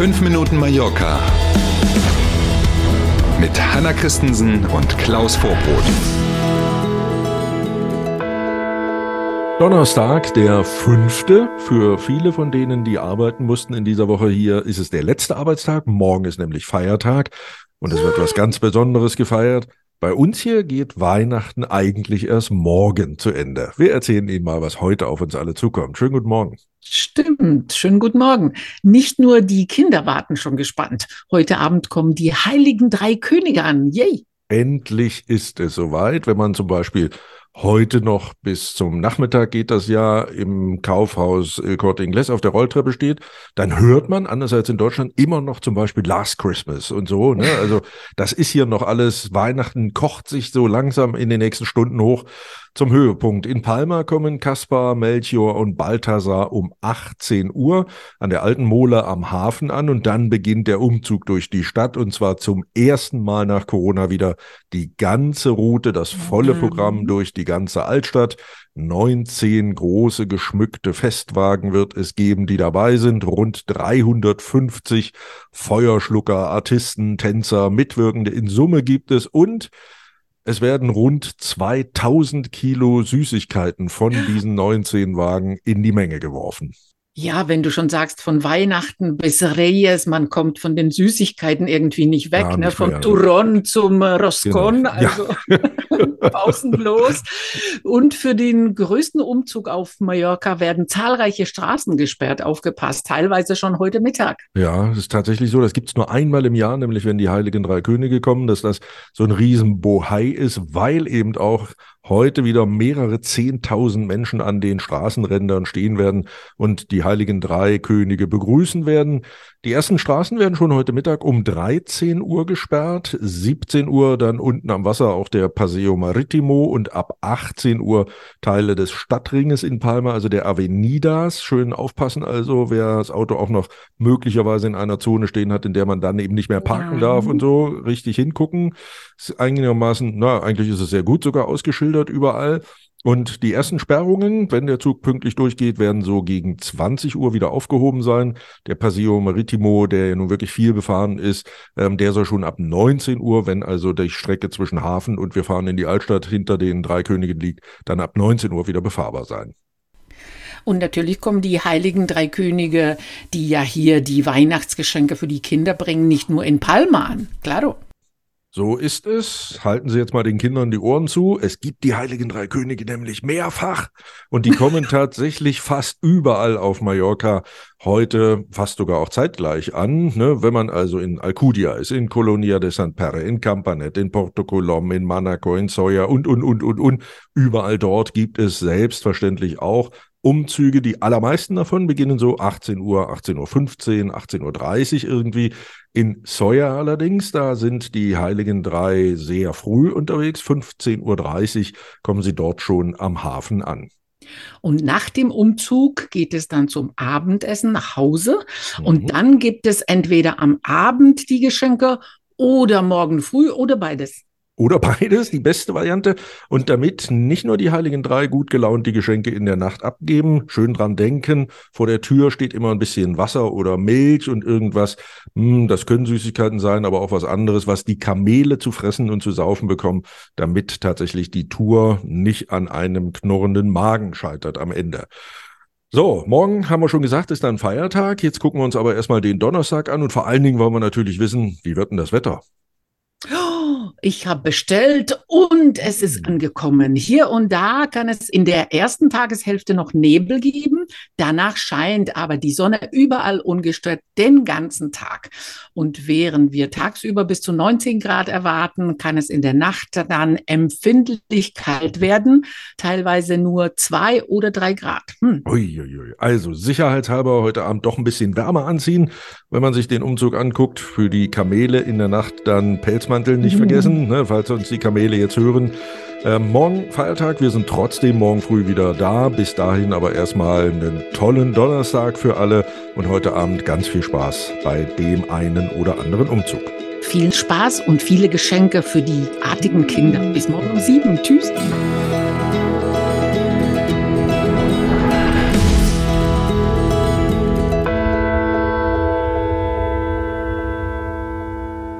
5 Minuten Mallorca mit Hanna Christensen und Klaus Vorbrot. Donnerstag, der fünfte. Für viele von denen, die arbeiten mussten in dieser Woche hier, ist es der letzte Arbeitstag. Morgen ist nämlich Feiertag und es wird was ganz Besonderes gefeiert. Bei uns hier geht Weihnachten eigentlich erst morgen zu Ende. Wir erzählen Ihnen mal, was heute auf uns alle zukommt. Schönen guten Morgen. Stimmt, schönen guten Morgen. Nicht nur die Kinder warten schon gespannt. Heute Abend kommen die heiligen drei Könige an. Yay! Endlich ist es soweit, wenn man zum Beispiel heute noch bis zum Nachmittag geht das ja im Kaufhaus Corte Inglés auf der Rolltreppe steht, dann hört man, anders als in Deutschland, immer noch zum Beispiel Last Christmas und so. Ne? Also das ist hier noch alles, Weihnachten kocht sich so langsam in den nächsten Stunden hoch zum Höhepunkt. In Palma kommen Kaspar, Melchior und Balthasar um 18 Uhr an der alten Mole am Hafen an und dann beginnt der Umzug durch die Stadt und zwar zum ersten Mal nach Corona wieder die ganze Route, das volle Programm durch die ganze Altstadt. 19 große geschmückte Festwagen wird es geben, die dabei sind. Rund 350 Feuerschlucker, Artisten, Tänzer, Mitwirkende in Summe gibt es und es werden rund 2000 Kilo Süßigkeiten von diesen 19 Wagen in die Menge geworfen. Ja, wenn du schon sagst, von Weihnachten bis Reyes, man kommt von den Süßigkeiten irgendwie nicht weg, ja, ne? von mehr, Turon zum Roscon, genau. also ja. pausenlos. Und für den größten Umzug auf Mallorca werden zahlreiche Straßen gesperrt, aufgepasst, teilweise schon heute Mittag. Ja, es ist tatsächlich so, das gibt es nur einmal im Jahr, nämlich wenn die Heiligen Drei Könige kommen, dass das so ein riesen Bohai ist, weil eben auch heute wieder mehrere Zehntausend Menschen an den Straßenrändern stehen werden und die heiligen drei Könige begrüßen werden. Die ersten Straßen werden schon heute Mittag um 13 Uhr gesperrt, 17 Uhr dann unten am Wasser auch der Paseo Maritimo und ab 18 Uhr Teile des Stadtringes in Palma, also der Avenidas. Schön aufpassen also, wer das Auto auch noch möglicherweise in einer Zone stehen hat, in der man dann eben nicht mehr parken ja. darf und so, richtig hingucken. Ist einigermaßen, na, eigentlich ist es sehr gut sogar ausgeschildert überall. Und die ersten Sperrungen, wenn der Zug pünktlich durchgeht, werden so gegen 20 Uhr wieder aufgehoben sein. Der Paseo Maritimo, der ja nun wirklich viel befahren ist, ähm, der soll schon ab 19 Uhr, wenn also die Strecke zwischen Hafen und wir fahren in die Altstadt hinter den drei Königen liegt, dann ab 19 Uhr wieder befahrbar sein. Und natürlich kommen die heiligen drei Könige, die ja hier die Weihnachtsgeschenke für die Kinder bringen, nicht nur in Palma an. Claro. So ist es. Halten Sie jetzt mal den Kindern die Ohren zu. Es gibt die Heiligen Drei Könige nämlich mehrfach und die kommen tatsächlich fast überall auf Mallorca heute fast sogar auch zeitgleich an. Ne? Wenn man also in Alcudia ist, in Colonia de San Perre, in Campanet, in Porto Colom, in Manaco, in Soya und, und, und, und, und. Überall dort gibt es selbstverständlich auch Umzüge, die allermeisten davon beginnen so 18 Uhr, 18.15 Uhr, 18.30 Uhr irgendwie. In Soja allerdings, da sind die Heiligen Drei sehr früh unterwegs. 15.30 Uhr kommen sie dort schon am Hafen an. Und nach dem Umzug geht es dann zum Abendessen nach Hause. Mhm. Und dann gibt es entweder am Abend die Geschenke oder morgen früh oder beides. Oder beides, die beste Variante. Und damit nicht nur die Heiligen Drei gut gelaunt die Geschenke in der Nacht abgeben, schön dran denken, vor der Tür steht immer ein bisschen Wasser oder Milch und irgendwas. Hm, das können Süßigkeiten sein, aber auch was anderes, was die Kamele zu fressen und zu saufen bekommen, damit tatsächlich die Tour nicht an einem knurrenden Magen scheitert am Ende. So, morgen haben wir schon gesagt, ist dann Feiertag. Jetzt gucken wir uns aber erstmal den Donnerstag an und vor allen Dingen wollen wir natürlich wissen, wie wird denn das Wetter? Ich habe bestellt und es ist hm. angekommen. Hier und da kann es in der ersten Tageshälfte noch Nebel geben. Danach scheint aber die Sonne überall ungestört den ganzen Tag. Und während wir tagsüber bis zu 19 Grad erwarten, kann es in der Nacht dann empfindlich kalt werden. Teilweise nur zwei oder drei Grad. Hm. Uiuiui. Also sicherheitshalber heute Abend doch ein bisschen wärmer anziehen. Wenn man sich den Umzug anguckt, für die Kamele in der Nacht dann Pelzmantel nicht mhm. vergessen vergessen, ne, falls uns die Kamele jetzt hören. Ähm, morgen Feiertag, wir sind trotzdem morgen früh wieder da. Bis dahin aber erstmal einen tollen Donnerstag für alle und heute Abend ganz viel Spaß bei dem einen oder anderen Umzug. Viel Spaß und viele Geschenke für die artigen Kinder. Bis morgen um sieben. Tschüss.